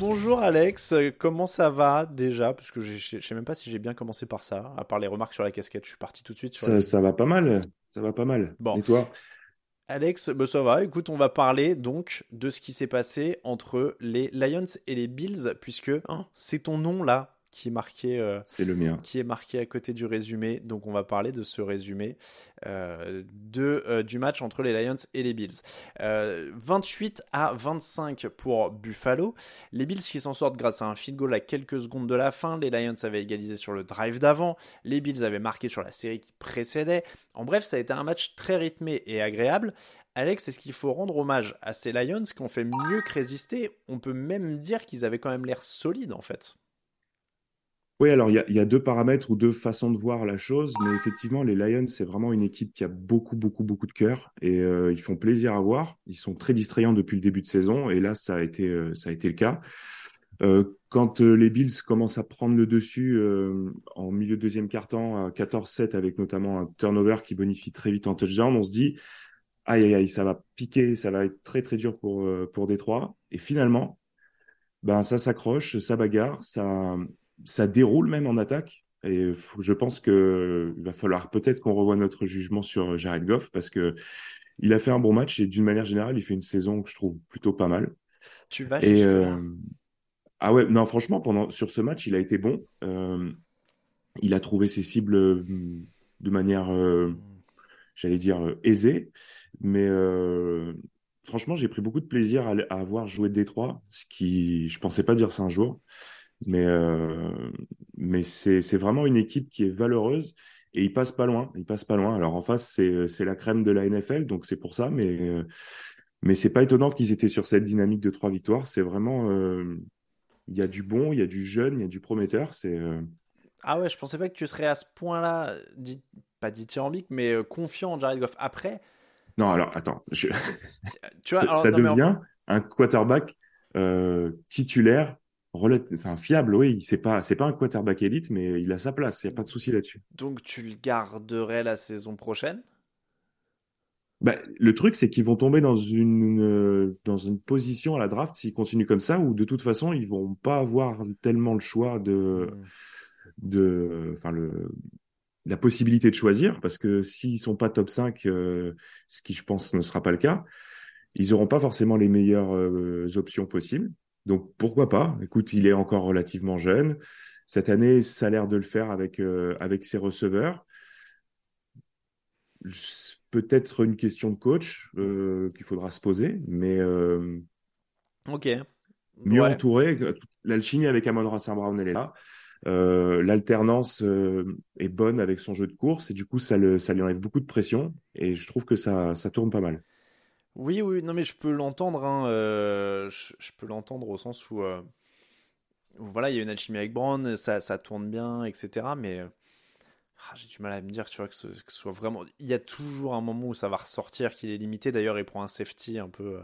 Bonjour Alex, comment ça va déjà? Parce que je je sais même pas si j'ai bien commencé par ça, à part les remarques sur la casquette, je suis parti tout de suite sur Ça, les- ça va pas mal, ça va pas mal. Bon. Et toi? Alex, bah ça va. Écoute, on va parler donc de ce qui s'est passé entre les Lions et les Bills, puisque hein, c'est ton nom là qui est marqué, euh, C'est le mien. qui est marqué à côté du résumé. Donc on va parler de ce résumé euh, de euh, du match entre les Lions et les Bills. Euh, 28 à 25 pour Buffalo. Les Bills qui s'en sortent grâce à un field goal à quelques secondes de la fin. Les Lions avaient égalisé sur le drive d'avant. Les Bills avaient marqué sur la série qui précédait. En bref, ça a été un match très rythmé et agréable. Alex, est-ce qu'il faut rendre hommage à ces Lions qui ont fait mieux que résister? On peut même dire qu'ils avaient quand même l'air solides en fait. Oui, alors il y a, deux paramètres ou deux façons de voir la chose, mais effectivement, les Lions, c'est vraiment une équipe qui a beaucoup, beaucoup, beaucoup de cœur et euh, ils font plaisir à voir. Ils sont très distrayants depuis le début de saison et là, ça a été, euh, le cas. Euh, quand les Bills commencent à prendre le dessus en milieu de deuxième quart-temps à 14-7 avec notamment un turnover qui bonifie très vite en touchdown, on se dit aïe aïe aïe, ça va piquer, ça va être très très dur pour pour Détroit. Et finalement, ben ça s'accroche, ça bagarre, ça ça déroule même en attaque. Et je pense que il va falloir peut-être qu'on revoie notre jugement sur Jared Goff parce que il a fait un bon match et d'une manière générale, il fait une saison que je trouve plutôt pas mal. Tu vas Et euh, ah ouais, non, franchement, pendant sur ce match, il a été bon. Euh, il a trouvé ses cibles euh, de manière, euh, j'allais dire, aisée. Mais franchement, j'ai pris beaucoup de plaisir à, à avoir joué Détroit, ce qui, je pensais pas dire ça un jour. Mais, euh, mais c'est, c'est vraiment une équipe qui est valeureuse et il passe pas loin. Il passe pas loin. Alors en face, c'est, c'est la crème de la NFL, donc c'est pour ça. Mais, euh, mais c'est pas étonnant qu'ils étaient sur cette dynamique de trois victoires. C'est vraiment, euh, il y a du bon, il y a du jeune, il y a du prometteur. C'est, euh, Ah ouais, je pensais pas que tu serais à ce point-là, dit- pas dithyrambique, mais euh, confiant en Jared Goff. Après, non, alors attends, je- tu vois, ça, alors, ça non, mais en- devient un quarterback euh, titulaire, enfin fiable. Oui, c'est pas, c'est pas un quarterback élite, mais il a sa place. Il y a pas de souci là-dessus. donc tu le garderais la saison prochaine? Bah, le truc, c'est qu'ils vont tomber dans une, euh, dans une position à la draft s'ils continuent comme ça, où de toute façon, ils vont pas avoir tellement le choix de, Hmm. de, enfin le, la possibilité de choisir, parce que s'ils sont pas top 5, euh, ce qui je pense ne sera pas le cas, ils auront pas forcément les meilleures euh, options possibles. Donc pourquoi pas? Écoute, il est encore relativement jeune. Cette année, ça a l'air de le faire avec euh, avec ses receveurs. Peut-être une question de coach euh, qu'il faudra se poser, mais euh, Ok. mieux Ouais. entouré. L'alchimie avec Amon St. Brown, elle est là. L'alternance est bonne avec son jeu de course et du coup, ça, le, ça lui enlève beaucoup de pression et je trouve que ça, ça tourne pas mal. Oui, oui, non, mais je peux l'entendre. hein, euh, je, je peux l'entendre au sens où, euh, où, voilà, il y a une alchimie avec Brown, ça, ça tourne bien, etc. Mais euh, ah, j'ai du mal à me dire, tu vois, que ce, soit vraiment. Il y a toujours un moment où ça va ressortir, qu'il est limité. D'ailleurs, il prend un safety un peu,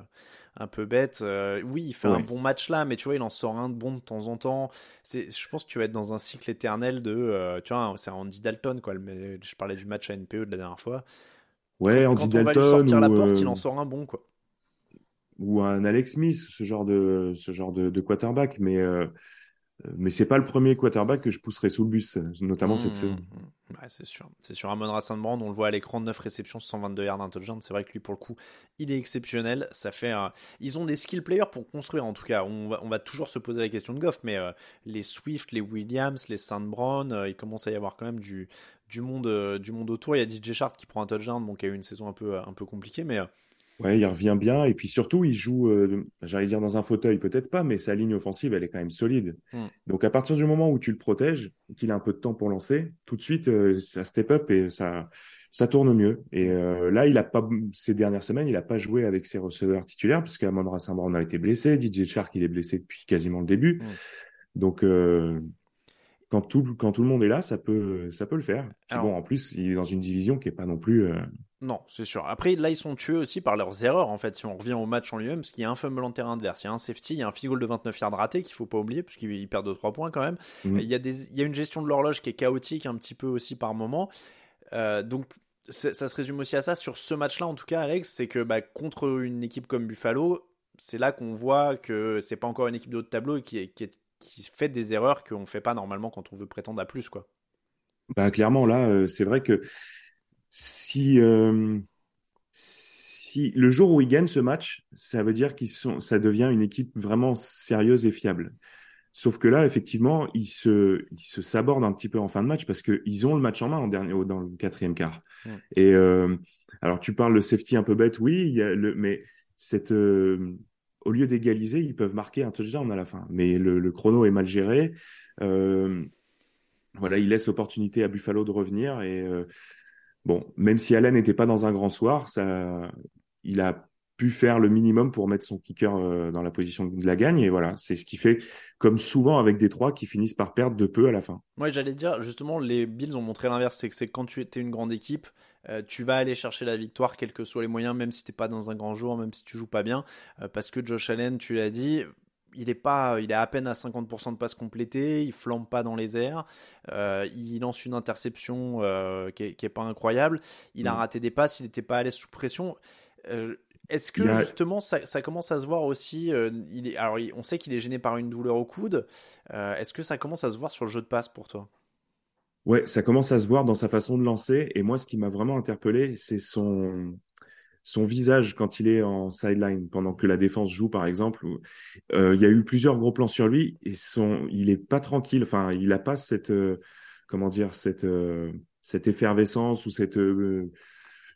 un peu bête. Oui, il fait un bon match là, mais tu vois, il en sort un de bon de temps en temps. C'est, je pense que tu vas être dans un cycle éternel de, tu vois, c'est Andy Dalton, quoi. Mais je parlais du match à NPE de la dernière fois. Ouais, Andy Dalton. Quand on va lui sortir la porte, il en sort un bon, quoi. Ou un Alex Smith, ce genre de, ce genre de, de quarterback, mais mais c'est pas le premier quarterback que je pousserai sous le bus, notamment cette mmh, saison. Mmh. Ouais, c'est sûr. C'est sûr. Amon Rassan Brand, on le voit à l'écran, 9 réceptions, 122 yards d'intelligence. C'est vrai que lui, pour le coup, il est exceptionnel. Ça fait. Ils ont des skill players pour construire, en tout cas. On va, on va toujours se poser la question de Goff, mais euh, les Swift, les Williams, les Sandbrown, euh, il commence à y avoir quand même du, du, monde, euh, du monde autour. Il y a DJ Sharp qui prend un touchdown, bon, qui a eu une saison un peu, un peu compliquée, mais Ouais, il revient bien. Et puis surtout, il joue, euh, j'allais dire dans un fauteuil, peut-être pas, mais sa ligne offensive, elle est quand même solide. Hmm. Donc à partir du moment où tu le protèges, qu'il a un peu de temps pour lancer, tout de suite, euh, ça step up et ça, ça tourne mieux. Et euh, là, il a pas, ces dernières semaines, il n'a pas joué avec ses receveurs titulaires, puisque Amon Saint-Brown a été blessé, DJ Shark, il est blessé depuis quasiment le début. Hmm. Donc, quand tout, quand tout le monde est là, ça peut, ça peut le faire. bon, en plus, il est dans une division qui est pas non plus. Non, c'est sûr. Après, là, ils sont tués aussi par leurs erreurs, en fait, si on revient au match en lui-même, parce qu'il y a un fumble en terrain adverse, il y a un safety, il y a un field goal de 29 yards raté qu'il faut pas oublier, puisqu'il perd 2-3 points quand même. Mhm. Il, y a des, il y a une gestion de l'horloge qui est chaotique un petit peu aussi par moment. Euh, donc, ça se résume aussi à ça. Sur ce match-là, en tout cas, Alex, c'est que bah, contre une équipe comme Buffalo, c'est là qu'on voit que c'est pas encore une équipe de haut de tableau qui, qui, qui fait des erreurs qu'on fait pas normalement quand on veut prétendre à plus, quoi. Bah, clairement, là, euh, c'est vrai que si, euh, si le jour où ils gagnent ce match, ça veut dire qu'ils sont, ça devient une équipe vraiment sérieuse et fiable. Sauf que là, effectivement, ils se, ils se sabordent un petit peu en fin de match parce qu'ils ont le match en main en dernier, dans le quatrième quart. Et euh, alors, tu parles de safety un peu bête, oui, il y a le, mais cette, au lieu d'égaliser, ils peuvent marquer un touchdown à la fin. Mais le, chrono est mal géré. Euh, voilà, il laisse l'opportunité à Buffalo de revenir et euh, Bon, même si Allen n'était pas dans un grand soir, ça, il a pu faire le minimum pour mettre son kicker euh, dans la position de la gagne. Et voilà, c'est ce qui fait, comme souvent avec des trois, qui finissent par perdre de peu à la fin. Moi, j'allais dire, justement, les Bills ont montré l'inverse. C'est que c'est quand tu étais une grande équipe, euh, tu vas aller chercher la victoire, quels que soient les moyens, même si tu n'es pas dans un grand jour, même si tu joues pas bien. Euh, parce que Josh Allen, tu l'as dit, il est pas, il est à peine à 50% de passes complétées, il flambe pas dans les airs, euh, il lance une interception euh, qui, est, pas incroyable, il a mm. raté des passes, il n'était pas à l'aise sous pression. Euh, est-ce que justement ça, commence à se voir aussi il est, Alors on sait qu'il est gêné par une douleur au coude. Est-ce que ça commence à se voir sur le jeu de passe pour toi? Ouais, ça commence à se voir dans sa façon de lancer. Et moi, ce qui m'a vraiment interpellé, c'est son son visage quand il est en sideline, pendant que la défense joue, par exemple. Euh, il y a eu plusieurs gros plans sur lui et son, il est pas tranquille. Enfin, il a pas cette, euh, comment dire, cette, euh, cette effervescence ou cette,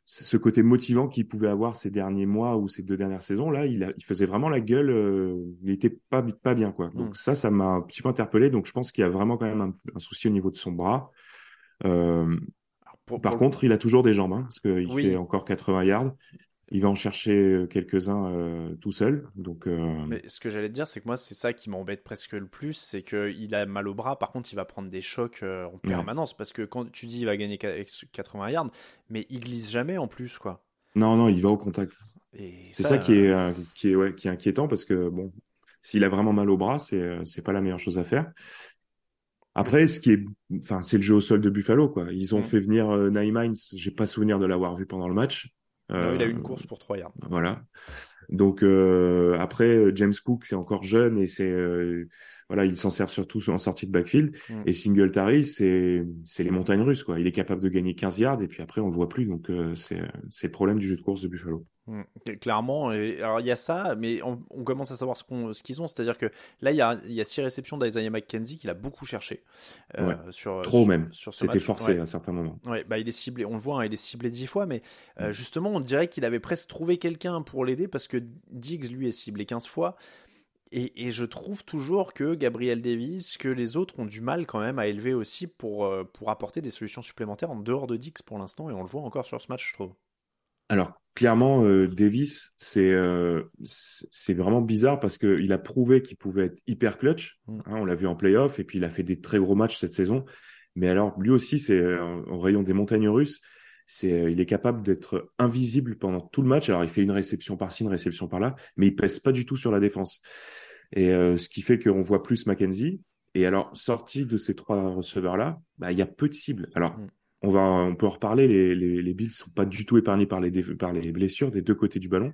ce côté motivant qu'il pouvait avoir ces derniers mois ou ces deux dernières saisons. Là, il, a, il faisait vraiment la gueule. il était pas, pas bien, quoi. Donc hmm. ça, ça m'a un petit peu interpellé. Donc je pense qu'il y a vraiment quand même un, souci au niveau de son bras. Par contre, il a toujours des jambes, hein, parce qu'il fait encore 80 yards. Il va en chercher euh, quelques-uns euh, tout seul. Donc, euh, Mais ce que j'allais te dire, c'est que moi, c'est ça qui m'embête presque le plus, c'est qu'il a mal au bras. Par contre, il va prendre des chocs en permanence, parce que quand tu dis il va gagner 80 yards, mais il glisse jamais en plus, quoi. Non, non, il va au contact. C'est ça, qui est, qui est, ouais, qui est inquiétant, parce que bon, s'il a vraiment mal au bras, c'est, c'est pas la meilleure chose à faire. Après, ce qui est, enfin, c'est le jeu au sol de Buffalo, quoi. Ils ont mm. fait venir euh, Naïm J'ai pas souvenir de l'avoir vu pendant le match. Euh, il a eu une course pour 3 yards. Voilà. Donc euh, après, James Cook, c'est encore jeune et c'est euh, voilà, il s'en sert surtout en sortie de backfield. Mm. Et Singletary, c'est c'est les montagnes russes quoi. Il est capable de gagner 15 yards et puis après on le voit plus. Donc euh, c'est c'est le problème du jeu de course de Buffalo. Mm. Clairement, et, alors il y a ça, mais on, commence à savoir ce qu'on ce qu'ils ont. C'est-à-dire que là il y a il y a six réceptions d'Isaiah McKenzie qu'il a beaucoup cherché. Euh, sur trop même. Sur C'était forcé à certains moments. Ouais, bah il est ciblé. On le voit, hein, il est ciblé dix fois, mais euh, mm. justement on dirait qu'il avait presque trouvé quelqu'un pour l'aider parce que Diggs lui est ciblé 15 fois. Et, je trouve toujours que Gabriel Davis, que les autres ont du mal quand même à élever aussi pour, euh, pour apporter des solutions supplémentaires en dehors de Dix pour l'instant, et on le voit encore sur ce match, je trouve. Alors, clairement, euh, Davis, euh, c'est vraiment bizarre parce qu'il a prouvé qu'il pouvait être hyper clutch. Mm. Hein, on l'a vu en playoff, et puis il a fait des très gros matchs cette saison. Mais alors, lui aussi, c'est au rayon des montagnes russes. C'est, il est capable d'être invisible pendant tout le match. Alors, il fait une réception par-ci, une réception par-là, mais il pèse pas du tout sur la défense. Et ce qui fait qu'on voit plus Mackenzie. Et alors, sorti de ces trois receveurs-là, bah, il y a peu de cibles. Alors, mm. on va, on peut en reparler. Les, les, les Bills sont pas du tout épargnés par les, par les blessures des deux côtés du ballon.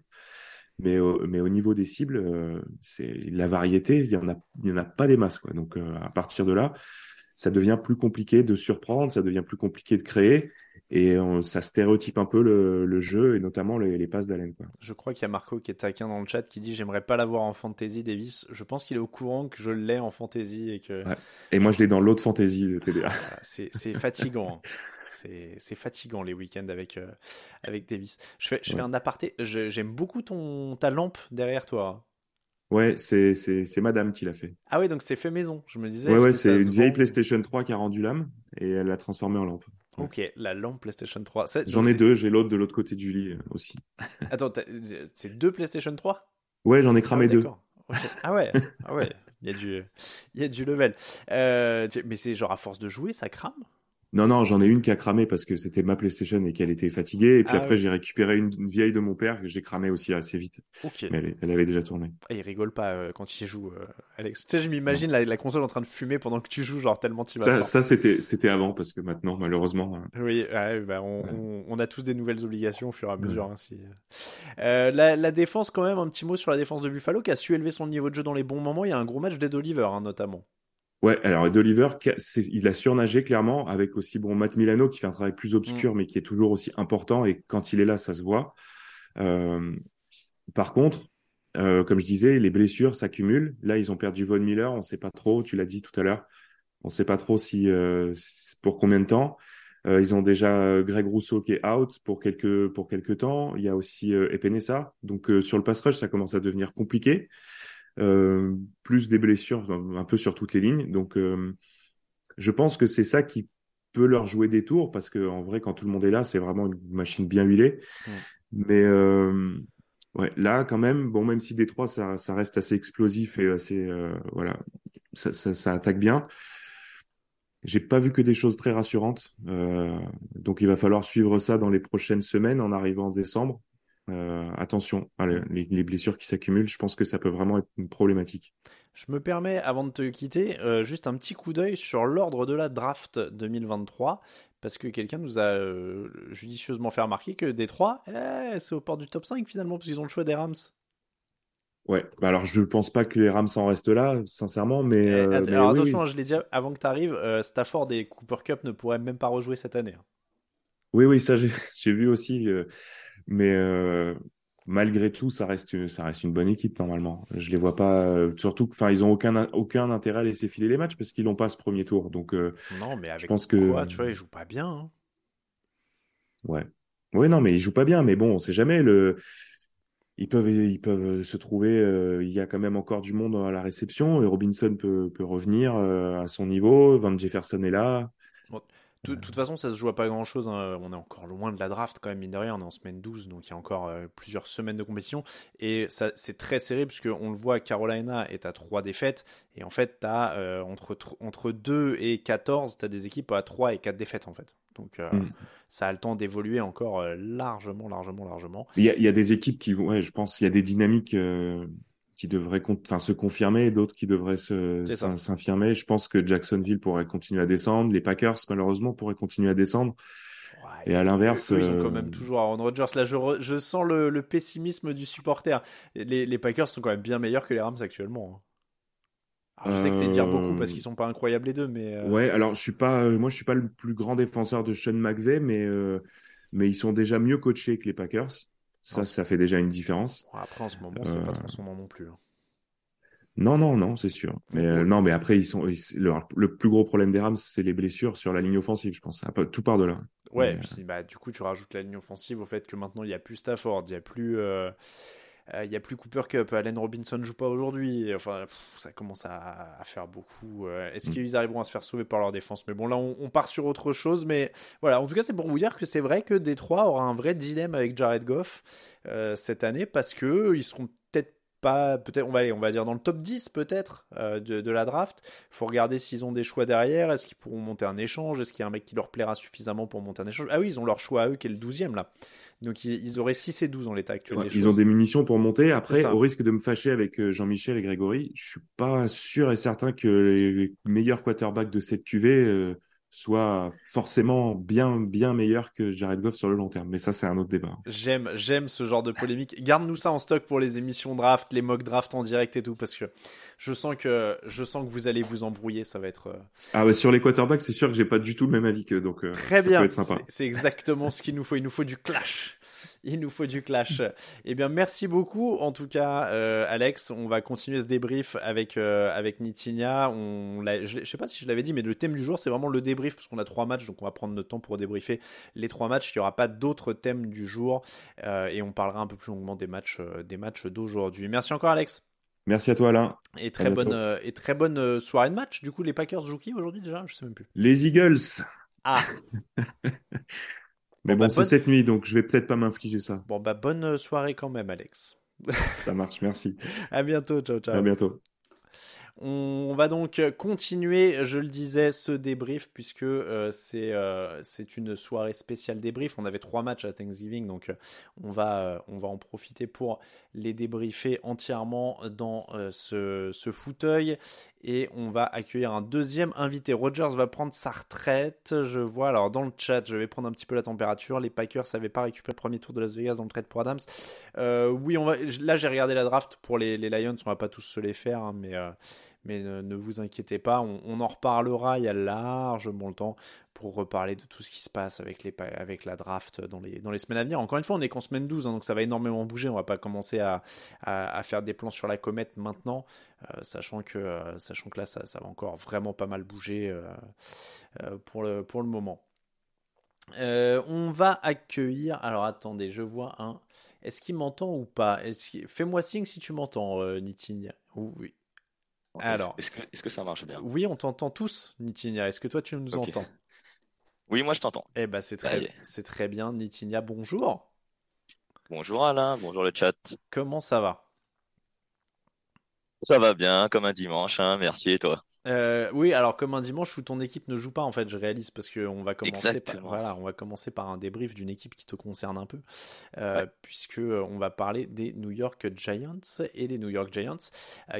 Mais au, mais au niveau des cibles, euh, c'est la variété, il y en a, il y en a pas des masses, quoi. Donc, euh, à partir de là, ça devient plus compliqué de surprendre, ça devient plus compliqué de créer et ça stéréotype un peu le, le, jeu et notamment les, les passes d'Allen. Je crois qu'il y a Marco qui est taquin dans le chat qui dit j'aimerais pas l'avoir en fantasy Davis. Je pense qu'il est au courant que je l'ai en fantasy et que. Et moi je l'ai dans l'autre fantasy de TDA. c'est fatigant. Hein. C'est fatigant les week-ends avec, euh, avec Davis. Je fais, je fais un aparté. J'aime beaucoup ton, ta lampe derrière toi. Ouais, c'est madame qui l'a fait. Ah oui, donc c'est fait maison. Je me disais. Ouais, ouais, c'est une vieille PlayStation 3 qui a rendu l'âme et elle l'a transformée en lampe. Ok, la lampe PlayStation 3. J'en ai deux, j'ai l'autre de l'autre côté du lit euh, aussi. Attends, c'est deux PlayStation 3 Ouais, j'en ai cramé ah deux. Ah ouais, ah ouais, il y a du, il y a du level. Euh, mais c'est genre à force de jouer, ça crame? Non, non, j'en ai une qui a cramé parce que c'était ma PlayStation et qu'elle était fatiguée. Et puis ah après, j'ai récupéré une, vieille de mon père que j'ai cramé aussi assez vite. Mais elle, avait déjà tourné. Ah, il rigole pas euh, quand il joue, euh, Alex. Tu sais, je m'imagine la, console en train de fumer pendant que tu joues, genre tellement tu vas. Ça, ça c'était, c'était avant parce que maintenant, malheureusement. Euh, oui, bah, on, a tous des nouvelles obligations au fur et à mesure. Hein, la, la, défense, quand même, un petit mot sur la défense de Buffalo qui a su élever son niveau de jeu dans les bons moments. Il y a un gros match d'Ed Oliver, hein, notamment. Ouais, alors Oliver, il a surnagé clairement avec aussi bon Matt Milano qui fait un travail plus obscur mm. mais qui est toujours aussi important et quand il est là, ça se voit. Euh, par contre, euh, comme je disais, les blessures s'accumulent. Là, ils ont perdu Von Miller, on ne sait pas trop. Tu l'as dit tout à l'heure, on ne sait pas trop si euh, pour combien de temps. Euh, ils ont déjà Greg Rousseau qui est out pour quelques pour quelques temps. Il y a aussi Epenesa. Donc sur le pass rush, ça commence à devenir compliqué. Euh, plus des blessures un peu sur toutes les lignes. Donc, euh, je pense que c'est ça qui peut leur jouer des tours parce que en vrai, quand tout le monde est là, c'est vraiment une machine bien huilée. Mais euh, ouais, là, quand même, bon, même si Détroit, ça, ça reste assez explosif et assez, voilà, ça, ça, ça, attaque bien. J'ai pas vu que des choses très rassurantes. Euh, donc, il va falloir suivre ça dans les prochaines semaines en arrivant en décembre. Euh, attention, les, blessures qui s'accumulent, je pense que ça peut vraiment être une problématique. Je me permets, avant de te quitter, euh, juste un petit coup d'œil sur l'ordre de la draft 2023, parce que quelqu'un nous a euh, judicieusement fait remarquer que Détroit, eh, c'est au port du top 5 finalement, parce qu'ils ont le choix des Rams. Ouais, bah alors je ne pense pas que les Rams en restent là, sincèrement, mais. Eh, alors attention, hein, je l'ai dit avant que tu arrives, Stafford et Cooper Cup ne pourraient même pas rejouer cette année. Hein. Oui, oui, ça j'ai vu aussi. Mais euh, malgré tout, ça reste, ça reste une bonne équipe normalement. Je les vois pas, euh, surtout, enfin, ils ont aucun, aucun intérêt à laisser filer les matchs parce qu'ils n'ont pas ce premier tour. Donc, euh, non, mais avec je pense que quoi, tu vois, ils jouent pas bien. Hein. Ouais, ouais, non, mais ils jouent pas bien. Mais bon, on sait jamais. Le, ils peuvent, ils peuvent se trouver. il y a quand même encore du monde à la réception. Et Robinson peut, peut revenir à son niveau. Van Jefferson est là. De toute façon, ça se joue à pas grand chose. Hein. On est encore loin de la draft, quand même, mine de rien. On est en semaine 12, donc il y a encore euh, plusieurs semaines de compétition. Et ça, c'est très serré, puisqu'on le voit, Carolina est à 3 défaites. Et en fait, as euh, entre, entre 2 et 14, tu as des équipes à 3 et 4 défaites, en fait. Donc euh, mm. ça a le temps d'évoluer encore largement, largement, largement. Il y, a, il y a des équipes qui, ouais, je pense, il y a des dynamiques qui devraient enfin, se confirmer et d'autres qui devraient s'infirmer. Je pense que Jacksonville pourrait continuer à descendre. Les Packers, malheureusement, pourraient continuer à descendre. et à l'inverse. Ils sont quand même toujours Aaron Rodgers. Là, je, je sens le, pessimisme du supporter. Les, les, Packers sont quand même bien meilleurs que les Rams actuellement. Hein. je sais que c'est dire beaucoup parce qu'ils sont pas incroyables les deux, mais. Euh, ouais, alors je suis pas, euh, moi je suis pas le plus grand défenseur de Sean McVay, mais euh, mais ils sont déjà mieux coachés que les Packers. Ça, ça fait déjà une différence. Après, en ce moment, c'est pas trop son moment non plus. Hein. Non, non, non, c'est sûr. Mais euh, non, mais après, ils sont le, plus gros problème des Rams, c'est les blessures sur la ligne offensive, je pense. Tout part de là. Ouais, et puis bah, du coup, tu rajoutes la ligne offensive au fait que maintenant il n'y a plus Stafford, il n'y a plus. Euh, euh, il y a plus Cooper Cup, Allen Robinson joue pas aujourd'hui. Enfin, ça commence à, faire beaucoup. Euh, est-ce mm. qu'ils arriveront à se faire sauver par leur défense? Mais bon, là, on, part sur autre chose. Mais voilà, en tout cas, c'est pour vous dire que c'est vrai que Détroit aura un vrai dilemme avec Jared Goff euh, cette année parce que ils seront peut-être pas peut-être on va aller, on va dire dans le top 10 peut-être euh, de, de, la draft. Il faut regarder s'ils ont des choix derrière. Est-ce qu'ils pourront monter un échange? Est-ce qu'il y a un mec qui leur plaira suffisamment pour monter un échange? Ah oui, ils ont leur choix à eux qui est le 12e là. Donc ils, auraient 6 et 12 en l'état actuel. ils ont des munitions pour monter. Après, au risque de me fâcher avec euh, Jean-Michel et Grégory, je suis pas sûr et certain que les meilleurs quarterbacks de cette QV euh, soit forcément bien bien meilleur que Jared Goff sur le long terme. Mais ça, c'est un autre débat. J'aime j'aime ce genre de polémique. Garde-nous ça en stock pour les émissions draft, les mock draft en direct et tout, parce que je sens que je sens que vous allez vous embrouiller. Ça va être. Euh, ah bah sur les quarterbacks, c'est sûr que j'ai pas du tout le même avis que donc. Euh, Très bien. C'est exactement ce qu'il nous faut. Il nous faut du clash il nous faut du clash. eh bien, merci beaucoup. En tout cas, euh, Alex, on va continuer ce débrief avec euh, avec Nitinia. On, je, sais pas si je l'avais dit, mais le thème du jour, c'est vraiment le débrief parce qu'on a trois matchs, donc on va prendre notre temps pour débriefer les trois matchs. Il n'y aura pas d'autres thèmes du jour euh, et on parlera un peu plus longuement des matchs des matchs d'aujourd'hui. Merci encore, Alex. Merci à toi Alain. Et très bonne et très bonne soirée de match. Du coup, les Packers jouent qui aujourd'hui déjà? Je sais même plus. Les Eagles. Ah. Mais bon, bah, c'est cette nuit, donc je vais peut-être pas m'infliger ça. Bon, bah, bonne soirée quand même, Alex. ça marche, merci. à bientôt, ciao, ciao. À bientôt. On va donc continuer, je le disais, ce débrief puisque euh, euh, c'est une soirée spéciale débrief. On avait trois matchs à Thanksgiving, donc euh, on, va, on va en profiter pour les débriefer entièrement dans ce, ce fauteuil. Et on va accueillir un deuxième invité. Rogers va prendre sa retraite. Je vois, alors dans le chat, je vais prendre un petit peu la température. Les Packers n'avaient pas récupéré le premier tour de Las Vegas dans le trade pour Adams. oui, on va, là j'ai regardé la draft pour les, Lions. On va pas tous se les faire, hein, mais mais ne, vous inquiétez pas, on, en reparlera, il y a largement le temps pour reparler de tout ce qui se passe avec, les, avec la draft dans les, dans les semaines à venir. Encore une fois, on est qu'en semaine 12, hein, donc ça va énormément bouger, on va pas commencer à, à, faire des plans sur la comète maintenant, euh, sachant, que, euh, sachant que là, ça, va encore vraiment pas mal bouger euh, pour, le, pour le moment. on va accueillir. Alors attendez, je vois un. Est-ce qu'il m'entend ou pas? Fais-moi signe si tu m'entends, Nitin. Oui. Alors, est-ce que, est que, ça marche bien? Oui, on t'entend tous, Nitinia. Est-ce que toi, tu nous entends? Oui, moi, je t'entends. Eh ben, c'est très, c'est très bien, Nitinia. Bonjour. Bonjour Alain, bonjour le chat. Comment ça va? Ça va bien, comme un dimanche, hein, merci et toi? Euh, oui, alors comme un dimanche où ton équipe ne joue pas, en fait, je réalise parce qu'on va commencer, par, voilà, on va commencer par un débrief d'une équipe qui te concerne un peu, euh, puisque euh, on va parler des New York Giants et les New York Giants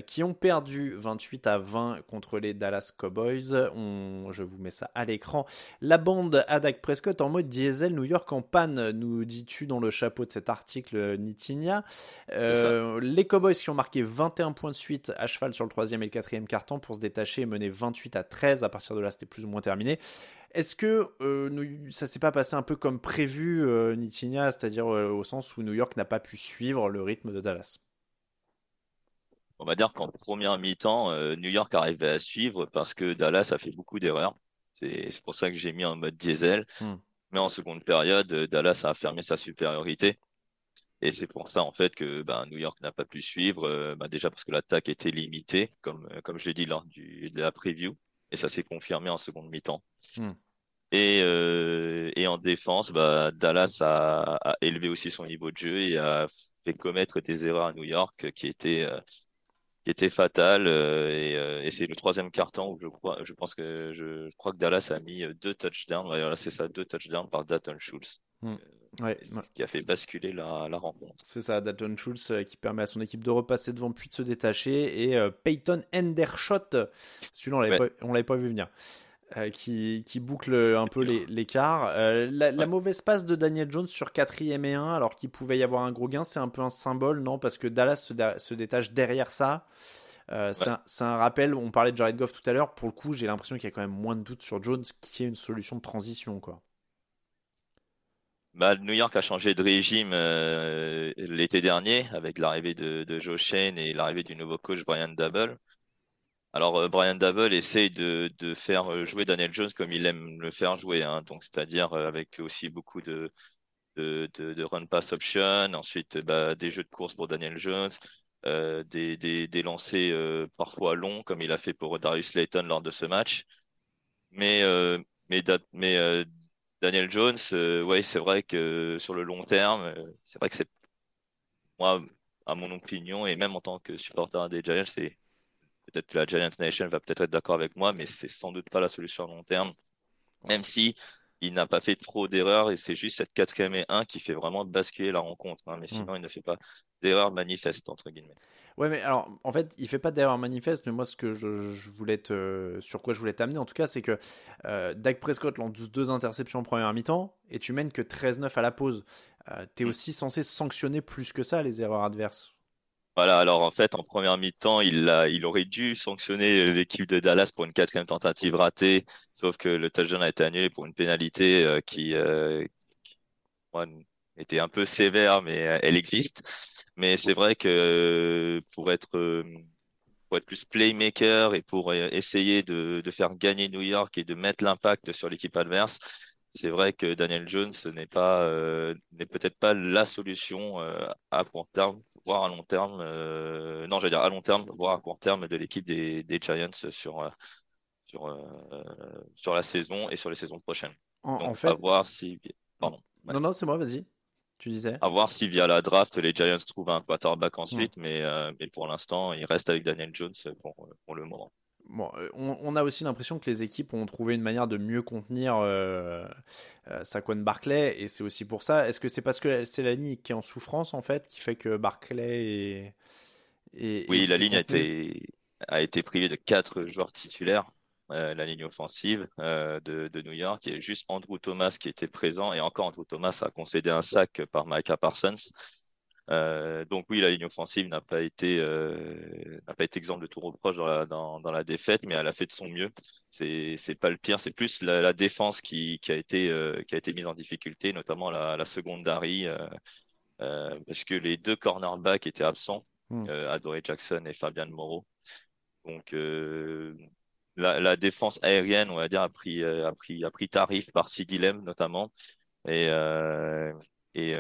qui ont perdu 28 à 20 contre les Dallas Cowboys. On, je vous mets ça à l'écran. La bande Adak Prescott en mode diesel, New York en panne, nous dis-tu dans le chapeau de cet article, Nitinia. les Cowboys qui ont marqué 21 points de suite à cheval sur le troisième et le quatrième carton pour se détacher mené 28 à 13. À partir de là, c'était plus ou moins terminé. Est-ce que euh, ça s'est pas passé un peu comme prévu, euh, Nitinia, c'est-à-dire euh, au sens où New York n'a pas pu suivre le rythme de Dallas? On va dire qu'en première mi-temps, New York arrivait à suivre parce que Dallas a fait beaucoup d'erreurs. C'est pour ça que j'ai mis en mode diesel. Hmm. Mais en seconde période, Dallas a affirmé sa supériorité. Et c'est pour ça en fait que ben, New York n'a pas pu suivre, euh, ben, déjà parce que l'attaque était limitée, comme euh, comme je l'ai dit lors du, de la preview, et ça s'est confirmé en seconde mi-temps. Hmm. Et, euh, et en défense, bah, Dallas a, a, élevé aussi son niveau de jeu et a fait commettre des erreurs à New York qui étaient euh, qui étaient fatales. et, et c'est le troisième carton où je crois, je pense que je, crois que Dallas a mis deux touchdowns. Voilà, c'est ça, deux touchdowns par Dalton Schultz. Hmm. Ouais, ce qui a fait basculer la, la rencontre. C'est ça, Dalton Schultz euh, qui permet à son équipe de repasser devant puis de se détacher. Et euh, Peyton Endershot, celui-là on l'avait pas, vu venir, euh, qui, qui, boucle un peu l'écart. la, la mauvaise passe de Daniel Jones sur 4 et 1, alors qu'il pouvait y avoir un gros gain, c'est un peu un symbole, non Parce que Dallas se, se détache derrière ça. c'est un, un, rappel, on parlait de Jared Goff tout à l'heure, pour le coup j'ai l'impression qu'il y a quand même moins de doutes sur Jones qui est une solution de transition. quoi. Bah, New York a changé de régime euh, l'été dernier avec l'arrivée de, de Joe Shane et l'arrivée du nouveau coach Brian Double. Alors euh, Brian Double essaye de, de, faire euh, jouer Daniel Jones comme il aime le faire jouer, hein, donc c'est-à-dire avec aussi beaucoup de, de, de, run pass option, ensuite bah, des jeux de course pour Daniel Jones, des, des, des lancers parfois longs comme il a fait pour Darius Layton lors de ce match. Mais mais, mais Daniel Jones, euh, ouais, c'est vrai que sur le long terme, euh, c'est vrai que c'est moi à mon opinion, et même en tant que supporter des Giants, c'est peut-être que la Giants Nation va peut-être être, d'accord avec moi, mais c'est sans doute pas la solution à long terme. Même si il n'a pas fait trop d'erreurs et c'est juste cette quatrième et 1 qui fait vraiment basculer la rencontre. Hein. mais hmm. sinon, il ne fait pas d'erreurs manifestes, entre guillemets. Ouais, mais alors, en fait, il fait pas d'erreurs manifestes, mais moi, ce que je, voulais te, sur quoi je voulais t'amener, en tout cas, c'est que euh, Dak Prescott lance deux interceptions en première mi-temps et tu mènes que 13-9 à la pause. Euh, tu es hmm. aussi censé sanctionner plus que ça les erreurs adverses. Voilà, alors en fait, en première mi-temps, il, aurait dû sanctionner l'équipe de Dallas pour une quatrième tentative ratée, sauf que le touchdown a été annulé pour une pénalité euh, qui, euh, était un peu sévère, mais euh, elle existe. Mais c'est vrai que pour être, pour être plus playmaker et pour essayer de, de faire gagner New York et de mettre l'impact sur l'équipe adverse, c'est vrai que Daniel Jones n'est peut-être pas la solution à court terme, voire à long terme. Euh, non, j'allais dire à long terme, voire à court terme de l'équipe des, des, Giants sur sur sur la saison et sur les saisons prochaines. En, fait, à voir si pardon. Non non, c'est moi, vas-y. Tu disais. À voir si via la draft les Giants trouvent un quarterback ensuite, mais mais pour l'instant, il reste avec Daniel Jones pour pour le moment. Bon, euh, on, a aussi l'impression que les équipes ont trouvé une manière de mieux contenir euh, euh, Saquon Barclay, et c'est aussi pour ça. Est-ce que c'est parce que c'est la ligne qui est en souffrance en fait, qui fait que Barclay est. oui, la ligne a été, a été privée de quatre joueurs titulaires. la ligne offensive de, de, New York. Il y a juste Andrew Thomas qui était présent et encore Andrew Thomas a concédé un sac par Micah Parsons. Euh, donc oui, la ligne offensive n'a pas été euh, n'a pas été exemple de tout reproche dans la, dans, dans, la défaite, mais elle a fait de son mieux. C'est c'est pas le pire, c'est plus la, la, défense qui, qui a été euh, qui a été mise en difficulté, notamment la, la seconde d'Harry, euh, euh, parce que les deux cornerbacks étaient absents. Adoré Jackson et Fabian Moreau. Donc la, la, défense aérienne, on va dire, a pris a pris a pris tarif par Sidi Lem notamment et et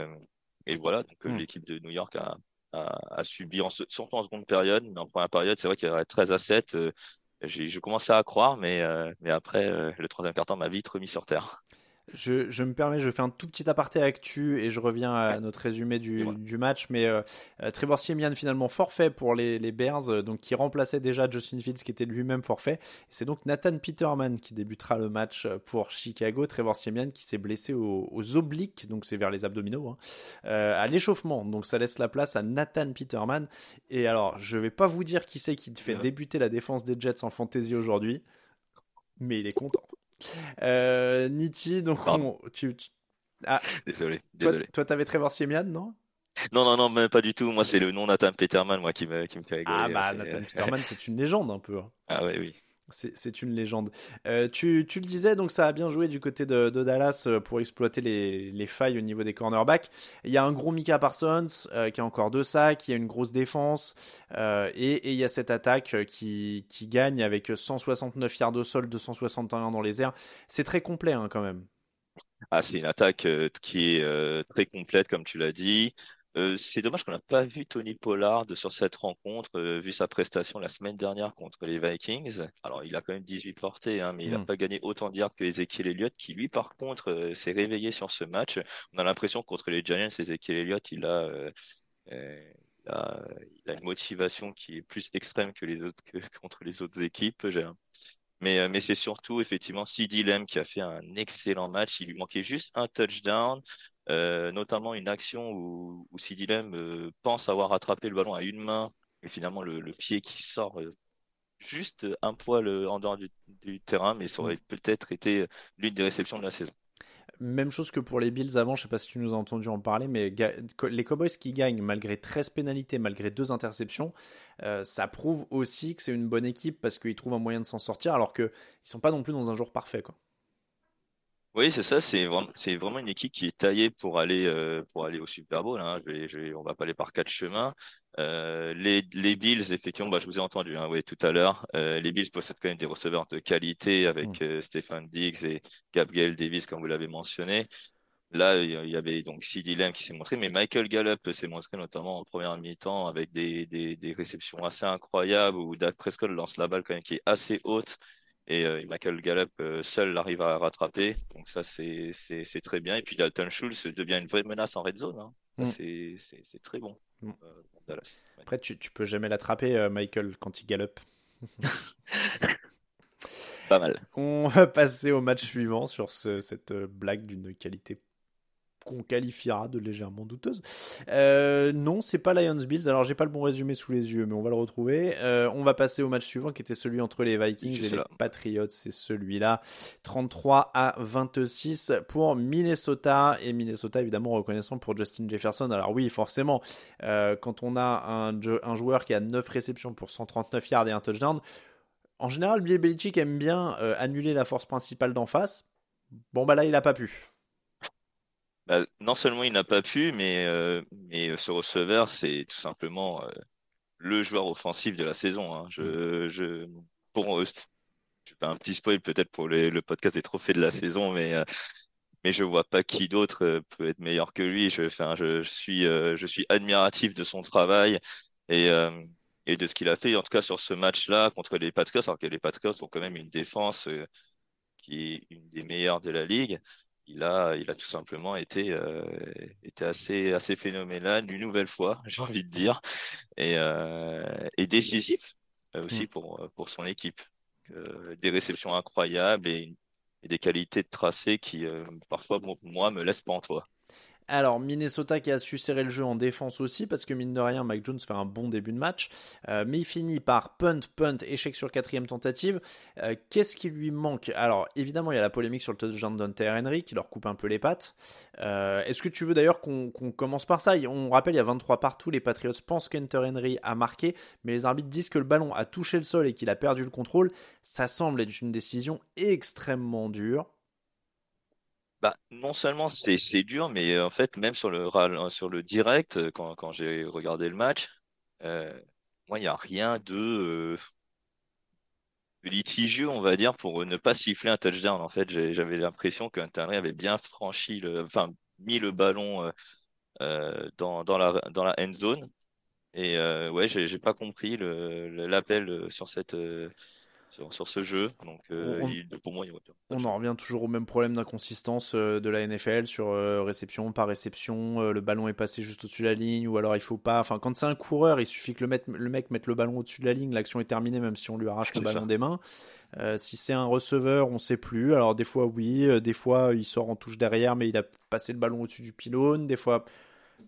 et voilà, donc euh, hmm. l'équipe de New York a, a, a subi, en, surtout en seconde période, mais en première période, c'est vrai qu'il y avait 13 à 7. Euh, je commençais à croire, mais, euh, mais après, le troisième quart-temps m'a vite remis sur terre. Je, me permets, je fais un tout petit aparté actu et je reviens à notre résumé du, match. Mais euh, euh, Trevor Siemian finalement forfait pour les, Bears, euh, donc qui remplaçait déjà Justin Fields qui était lui-même forfait. C'est donc Nathan Peterman qui débutera le match pour Chicago. Trevor Siemian qui s'est blessé aux, obliques, donc c'est vers les abdominaux, hein, à l'échauffement. Donc ça laisse la place à Nathan Peterman. Et alors, je vais pas vous dire qui c'est qui fait débuter la défense des Jets en fantasy aujourd'hui, mais il est content. Euh, Niti, donc tu, Ah. Désolé, désolé. Toi, t'avais Trevor Siemian, non? Non, non, non, même pas du tout. Moi, c'est le nom Nathan Peterman, moi, qui me, qui me fait rigoler. Ah, bah, Nathan Peterman, c'est une légende un peu. Hein. Ah, oui, oui. C'est une légende. Euh, tu, tu, le disais, donc ça a bien joué du côté de, Dallas euh, pour exploiter les, les, failles au niveau des cornerbacks. Il y a un gros Mika Parsons euh, qui a encore deux sacs, il y a une grosse défense et, et, il y a cette attaque qui, qui gagne avec 169 yards au sol, 261 dans les airs. C'est très complet hein, quand même. Ah, c'est une attaque qui est très complète, comme tu l'as dit. Euh, c'est dommage qu'on n'a pas vu Tony Pollard sur cette rencontre, euh, vu sa prestation la semaine dernière contre les Vikings. Alors, il a quand même 18 portées, hein, mais il n'a hmm. pas gagné autant de yards que Ezekiel Elliott, qui lui, par contre, euh, s'est réveillé sur ce match. On a l'impression que contre les Giants, Ezekiel Elliott, il a, il a, il a une motivation qui est plus extrême que les autres, que contre les autres équipes. Mais, mais c'est surtout effectivement CD Lamb qui a fait un excellent match. Il lui manquait juste un touchdown. Euh, notamment une action où, où Sidilem euh, pense avoir attrapé le ballon à une main et finalement le, pied qui sort euh, juste un poil en dehors du, terrain, mais ça aurait mm. peut-être été l'une des réceptions de la saison. Même chose que pour les Bills avant, je sais pas si tu nous as entendu en parler, mais les Cowboys qui gagnent malgré 13 pénalités, malgré deux interceptions, ça prouve aussi que c'est une bonne équipe parce qu'ils trouvent un moyen de s'en sortir alors qu'ils sont pas non plus dans un jour parfait. Quoi. Oui, c'est ça. C'est vraiment, c'est vraiment une équipe qui est taillée pour aller, euh, pour aller au Super Bowl. Hein. Je vais, je vais, on va pas aller par quatre chemins. Euh, les, les Bills, effectivement, bah, je vous ai entendu, hein, oui, tout à l'heure. Euh, les Bills possèdent quand même des receveurs de qualité avec mm. euh, Stéphane Diggs et Gabriel Davis, comme vous l'avez mentionné. Là, il y avait donc Sid Lamb qui s'est montré, mais Michael Gallup s'est montré notamment en première mi-temps avec des, des, des réceptions assez incroyables où Dak Prescott lance la balle quand même qui est assez haute et euh, Michael Gallup euh, seul arrive à rattraper. Donc ça, c'est très bien. Et puis Dalton Schultz devient une vraie menace en red zone. Hein. Mm. C'est très bon. mm. Dallas. Après, tu, tu peux jamais l'attraper, Michael, quand il galope. Pas mal. On va passer au match suivant sur cette blague d'une qualité qu'on qualifiera de légèrement douteuse. Euh, non, c'est pas Lions Bills. Alors j'ai pas le bon résumé sous les yeux, mais on va le retrouver. Euh, on va passer au match suivant qui était celui entre les Vikings et les Patriots. C'est celui-là, 33 à 26 pour Minnesota et Minnesota évidemment reconnaissant pour Justin Jefferson. Alors oui, forcément, euh, quand on a un, un joueur qui a 9 réceptions pour 139 yards et un touchdown. En général, Bill Belichick aime bien annuler la force principale d'en face. Bon, bah là, il a pas pu. Bah, non seulement il n'a pas pu, mais, euh, mais ce receveur, c'est tout simplement euh, le joueur offensif de la saison. Hein. Je, mm. je, pour, je fais un petit spoil peut-être pour le podcast des trophées de la saison, mais, euh, mais je vois pas qui d'autre peut être meilleur que lui. Je, enfin, je, je suis, je suis admiratif de son travail et, et de ce qu'il a fait, en tout cas sur ce match-là contre les Patriots, alors que les Patriots ont quand même une défense qui est une des meilleures de la ligue il a, il a tout simplement été, euh, été assez, assez phénoménal une nouvelle fois, j'ai envie de dire, et, euh, et décisif euh, aussi mm. pour, pour son équipe. des réceptions incroyables et, et, des qualités de tracé qui, parfois, moi, me laissent pantois. Alors, Minnesota qui a su serrer le jeu en défense aussi, parce que mine de rien, Mike Jones fait un bon début de match, euh, mais il finit par punt, punt, échec sur quatrième tentative. Euh, qu'est-ce qui lui manque? Alors, évidemment, il y a la polémique sur le touchdown d'Hunter Henry qui leur coupe un peu les pattes. Euh, est-ce que tu veux d'ailleurs qu'on commence par ça? On rappelle, il y a 23 partout, les Patriots pensent qu'Hunter Henry a marqué, mais les arbitres disent que le ballon a touché le sol et qu'il a perdu le contrôle. Ça semble être une décision extrêmement dure. Bah, non seulement c'est dur, mais euh, en fait, même sur le, sur le direct, euh, quand, quand j'ai regardé le match, euh, moi, il n'y a rien de, litigieux, on va dire, pour ne pas siffler un touchdown. En fait, j'avais l'impression que avait bien franchi, le, enfin, mis le ballon dans, dans, la, dans la end zone. Et ouais, j'ai pas compris l'appel sur cette sur, ce jeu. Donc, euh, on, pour moi, on en revient toujours au même problème d'inconsistance euh, de la NFL sur euh, réception, par réception. le ballon est passé juste au-dessus de la ligne, ou alors il faut pas. Enfin, quand c'est un coureur, il suffit que le, le mec mette le ballon au-dessus de la ligne, l'action est terminée, même si on lui arrache le ballon des mains. si c'est un receveur, on sait plus. Alors des fois oui, des fois il sort en touche derrière, mais il a passé le ballon au-dessus du pylône. Des fois,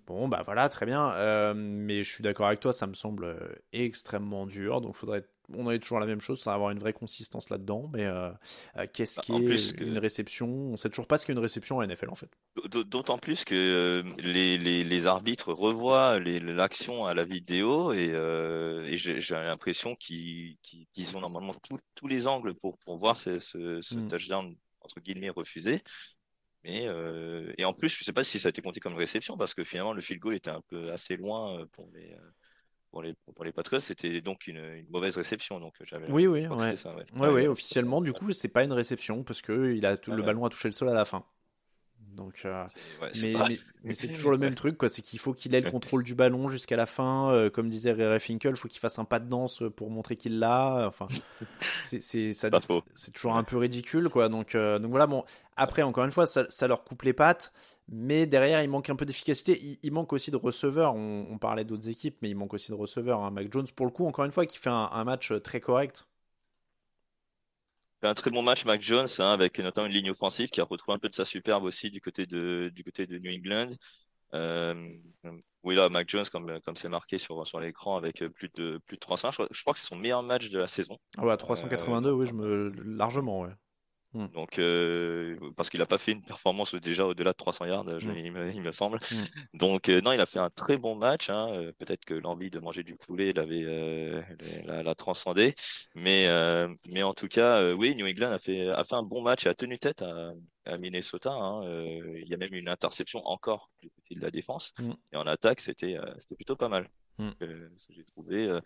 bon bah voilà, très bien. mais je suis d'accord avec toi, ça me semble extrêmement dur. Donc faudrait on est toujours la même chose, sans avoir une vraie consistance là-dedans. Mais euh, euh, qu'est-ce bah, qui est une réception? On sait toujours pas ce qu'est une réception à NFL en fait. D'autant plus que euh, les, arbitres revoient l'action à la vidéo et, j'ai l'impression qu'ils ont normalement tous les angles pour, voir ce, ce, hmm. touchdown entre guillemets refusé. Mais et en plus, je sais pas si ça a été compté comme réception parce que finalement le field goal était un peu assez loin pour les pour les, pour les Patriots, c'était donc une, une, mauvaise réception. Donc j'avais oui, oui, ouais. Ça, ouais. ouais, officiellement, du coup, c'est pas une réception parce que il a tout, le ballon a touché le sol à la fin. Donc, euh, mais, mais, c'est toujours le même truc, quoi. C'est qu'il faut qu'il ait le contrôle du ballon jusqu'à la fin. Euh, comme disait Rere Finkel, il faut qu'il fasse un pas de danse pour montrer qu'il l'a. Enfin, c'est toujours un peu ridicule, quoi. Donc, euh, donc voilà. Bon, après, encore une fois, ça, ça, leur coupe les pattes, mais derrière, il manque un peu d'efficacité. Il, manque aussi de receveurs. On, parlait d'autres équipes, mais il manque aussi de receveurs. Hein. Mac Jones, pour le coup, encore une fois, qui fait un match très correct un très bon match, Mac Jones, hein, avec notamment une ligne offensive qui a retrouvé un peu de sa superbe aussi du côté de, du côté de New England. Euh, oui, là, Mac Jones, comme, comme c'est marqué sur, sur l'écran, avec plus de, plus de 300, je, crois que c'est son meilleur match de la saison. Ah ouais, 382, oui, je me... largement, ouais. Hmm. Donc, euh, parce qu'il n'a pas fait une performance déjà au-delà de 300 yards, hmm. il, me, semble. Hmm. Donc, euh, non, il a fait un très bon match. Hein. Euh, peut-être que l'envie de manger du poulet l'avait l'a, transcendé, mais mais en tout cas, oui, New England a fait a fait un bon match et a tenu tête à, à Minnesota. Hein. il y a même une interception encore du côté de la défense. Et en attaque, c'était c'était plutôt pas mal. j'ai trouvé.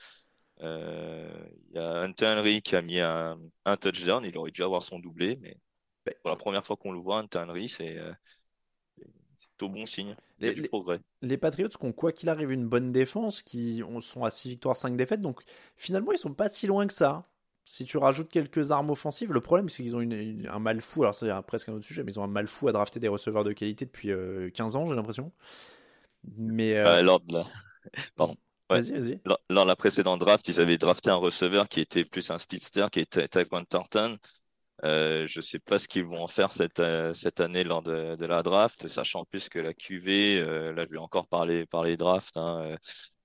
Euh, il y a Hunter Henry qui a mis un, touchdown. Il aurait dû avoir son doublé, mais pour la première fois qu'on le voit, Hunter Henry, c'est euh, au bon signe. Les, du progrès. les Patriots qui ont, quoi qu'il arrive, une bonne défense, qui sont à 6 victoires, 5 défaites. Donc finalement, ils sont pas si loin que ça. Si tu rajoutes quelques armes offensives, le problème c'est qu'ils ont un mal fou. Alors c'est presque un autre sujet, mais ils ont un mal fou à drafter des receveurs de qualité depuis 15 euh, ans, j'ai l'impression. Mais. Euh... là Pardon. Vas-y, vas-y. Dans, la précédente draft, ils avaient drafté un receveur qui était plus un speedster, qui était Tyquan Thornton. Euh, je ne sais pas ce qu'ils vont en faire cette, euh, cette année lors de, de, la draft, sachant plus que la QV, euh, là je vais encore parler, parler draft, hein,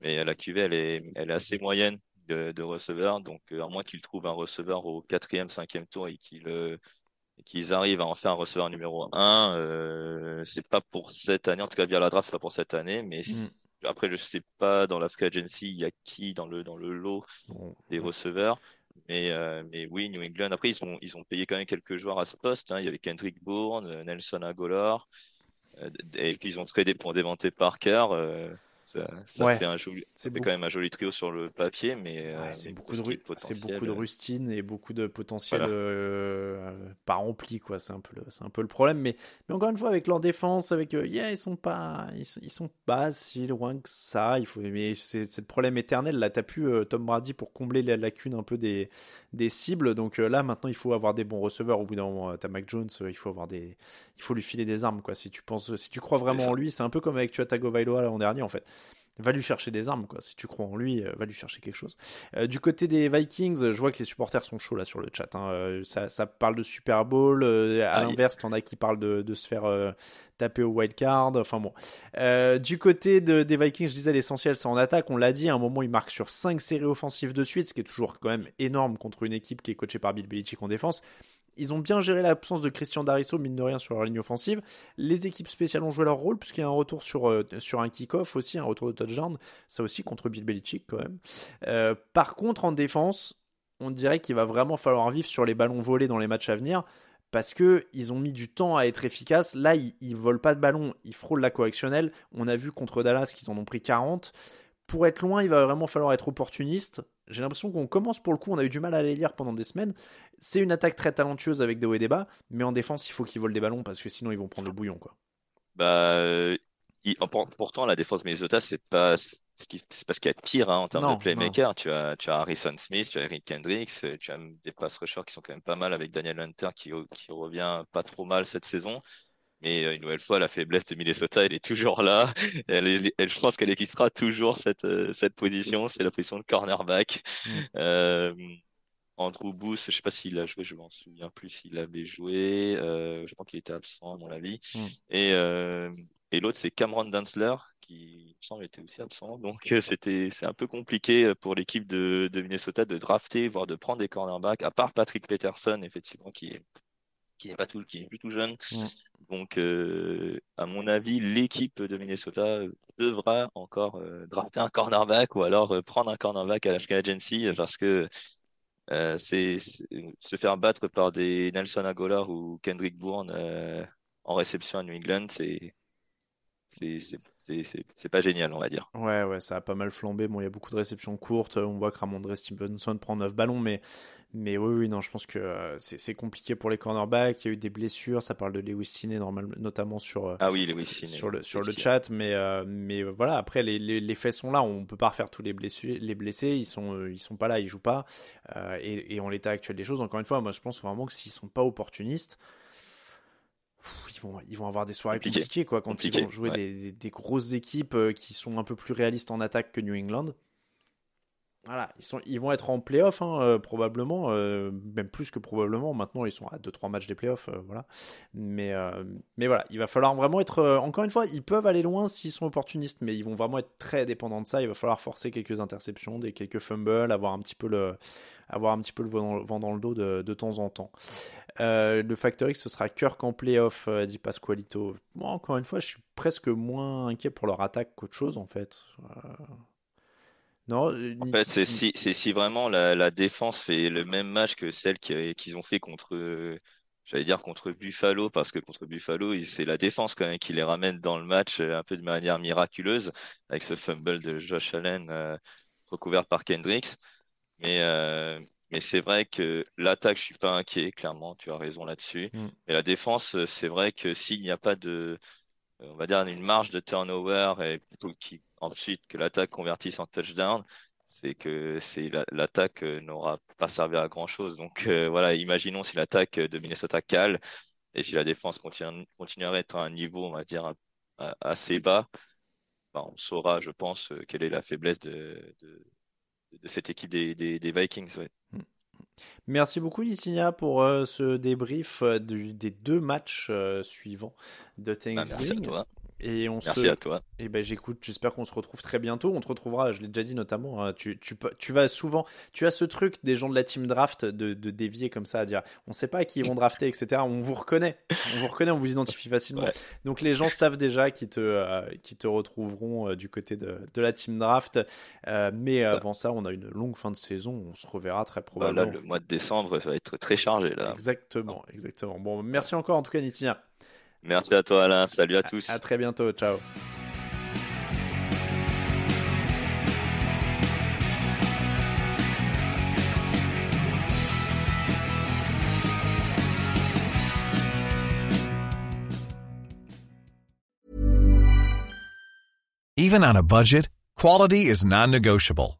mais la QV elle est, elle est assez moyenne de, de receveurs, donc à moins qu'ils trouvent un receveur au quatrième, cinquième tour et qu'ils qu'ils arrivent à en faire un receveur numéro 1, euh, c'est pas pour cette année, en tout cas via la draft, c'est pas pour cette année, mais mm. Après je sais pas dans la free agency il y a qui dans le dans le lot des receveurs. Mais, euh, mais oui, New England. Après, ils ont, ils ont payé quand même quelques joueurs à ce poste. Hein. Il y avait Kendrick Bourne, euh, Nelson Agolor. Euh, et puis, ils ont tradé pour Devante Parker. Euh, ça, ça fait un joli, c'est quand même un joli trio sur le papier, mais euh, c'est beaucoup de c'est beaucoup de rustine et beaucoup de potentiel euh, pas rempli quoi. C'est un peu le, c'est un peu le problème, mais mais encore une fois avec leur défense, avec euh, yeah ils sont pas ils, ils, sont pas si loin que ça. Il faut mais c'est, c'est le problème éternel. Là t'as pu Tom Brady pour combler la lacune un peu des des cibles. Donc là maintenant il faut avoir des bons receveurs. Au bout d'un moment t'as Mac Jones, il faut avoir des il faut lui filer des armes quoi. Si tu penses si tu crois vraiment en lui, c'est un peu comme avec Tua Tagovailoa l'an dernier en fait va lui chercher des armes, quoi. Si tu crois en lui, euh, va lui chercher quelque chose. Euh, du côté des Vikings, je vois que les supporters sont chauds là sur le chat. Hein. Euh, ça, ça, parle de Super Bowl. à ah, l'inverse, t'en as qui parlent de, de se faire taper au wild card. Enfin bon. du côté de, des Vikings, je disais l'essentiel, c'est en attaque. On l'a dit, à un moment, ils marquent sur 5 séries offensives de suite, ce qui est toujours quand même énorme contre une équipe qui est coachée par Bill Belichick en défense. Ils ont bien géré l'absence de Christian Darisso, mine de rien, sur leur ligne offensive. Les équipes spéciales ont joué leur rôle, puisqu'il y a un retour sur, euh, un kick-off aussi, un retour de touchdown. Ça aussi contre Bill Belichick, quand même. Euh, par contre, en défense, on dirait qu'il va vraiment falloir vivre sur les ballons volés dans les matchs à venir. Parce que ils ont mis du temps à être efficaces. Là, ils, ils volent pas de ballon, ils frôlent la correctionnelle. On a vu contre Dallas qu'ils en ont pris 40 pour être loin, il va vraiment falloir être opportuniste. J'ai l'impression qu'on commence pour le coup, on a eu du mal à les lire pendant des semaines. C'est une attaque très talentueuse avec des hauts et des bas, mais en défense, il faut qu'ils volent des ballons parce que sinon ils vont prendre le bouillon. Quoi. Bah, pourtant, la défense Minnesota, c'est pas ce qui, c'est pas ce qu'il y a de pire hein, en termes de playmaker. Tu as, tu as Harrison Smith, tu as Eric Kendricks, tu as des pass rushers qui sont quand même pas mal avec Daniel Hunter qui, qui revient pas trop mal cette saison. Mais euh, une nouvelle fois, la faiblesse de Minnesota, elle est toujours là. Elle, elle je pense qu'elle existera toujours cette, euh, cette position. C'est la position de cornerback. Mm. Euh, Andrew Booth, je sais pas s'il a joué, je m'en souviens plus s'il avait joué. Euh, je crois qu'il était absent à mon avis. Mm. Et, euh, et l'autre, c'est Cameron Dantzler, qui me semble était aussi absent. Donc c'était c'est un peu compliqué pour l'équipe de, de Minnesota de drafter, voire de prendre des cornerbacks, à part Patrick Peterson, effectivement, qui est qui n'est pas tout, qui plus tout jeune. Donc, euh, à mon avis, l'équipe de Minnesota devra encore euh, drafter un cornerback ou alors euh, prendre un cornerback à la agency parce que c'est se faire battre par des Nelson Aguilar ou Kendrick Bourne en réception à New England, c'est c'est pas génial, on va dire. Ouais, ouais, ça a pas mal flambé. Bon, il y a beaucoup de réceptions courtes. On voit que Ramondre Stevenson prend 9 ballons, mais mais oui, oui, non, je pense que euh, c'est compliqué pour les cornerbacks. Il y a eu des blessures. Ça parle de Lewis Ciné, notamment sur, euh, ah oui, Lewis sur le, sur le chat. Mais, euh, mais voilà, après, les, les, faits sont là. On peut pas refaire tous les blessés. Les blessés, ils sont, ils sont pas là, ils jouent pas. et, et en l'état actuel des choses, encore une fois, moi, je pense vraiment que s'ils sont pas opportunistes, ils vont, ils vont avoir des soirées compliquées, quoi, quand ils vont jouer des, des, grosses équipes qui sont un peu plus réalistes en attaque que New England. Voilà, ils, vont être en playoff hein, euh, probablement, euh, même plus que probablement. Maintenant, ils sont à 2-3 matchs des playoffs, euh. Mais, voilà, il va falloir vraiment être. encore une fois, ils peuvent aller loin s'ils sont opportunistes, mais ils vont vraiment être très dépendants de ça. Il va falloir forcer quelques interceptions, des quelques fumbles, avoir un petit peu le, vent dans, le dos de, temps en temps. le Factor X, ce sera Kirk en playoff, dit Pasqualito. Moi, encore une fois, je suis presque moins inquiet pour leur attaque qu'autre chose, en fait. Non, euh, en fait, c'est si, si vraiment la, la, défense fait le même match que celle qu'ils ont fait contre, j'allais dire contre Buffalo, parce que contre Buffalo, c'est la défense quand même qui les ramène dans le match euh, un peu de manière miraculeuse, avec ce fumble de Josh Allen euh, recouvert par Kendricks. Mais, euh, mais c'est vrai que l'attaque, je suis pas inquiet, clairement, tu as raison là-dessus. Mm. Mais la défense, c'est vrai que s'il n'y a pas de, on va dire, une marge de turnover et qui ensuite que l'attaque convertisse en touchdown, c'est que c'est l'attaque euh, n'aura pas servi à grand chose. Donc euh, voilà, imaginons si l'attaque de Minnesota cale et si la défense continue, continuerait à être à un niveau, on va dire, assez bas. on saura, je pense, quelle est la faiblesse de, de, cette équipe des, des, Vikings. Mm. Merci beaucoup Litinia pour ce débrief des deux matchs suivants de bah, Thanksgiving. merci à toi. Et on Merci à toi. Et eh ben j'écoute, j'espère qu'on se retrouve très bientôt. On te retrouvera, je l'ai déjà dit notamment. Hein, tu, tu, tu, vas souvent, tu as ce truc des gens de la team draft de, de dévier comme ça à dire, on sait pas à qui ils vont drafter, etc. On vous reconnaît, on vous reconnaît, on vous identifie facilement. Donc les gens savent déjà qu'ils te, euh, qui te retrouveront euh, du côté de, de, la team draft. Euh, mais avant ça, on a une longue fin de saison. On se reverra très probablement. Bah là, le mois de décembre, ça va être très chargé là. Exactement, exactement. Bon, merci encore en tout cas, Nitinia. Merci à toi Alain, salut à tous. À très bientôt, ciao. Even on a budget, quality is non-negotiable.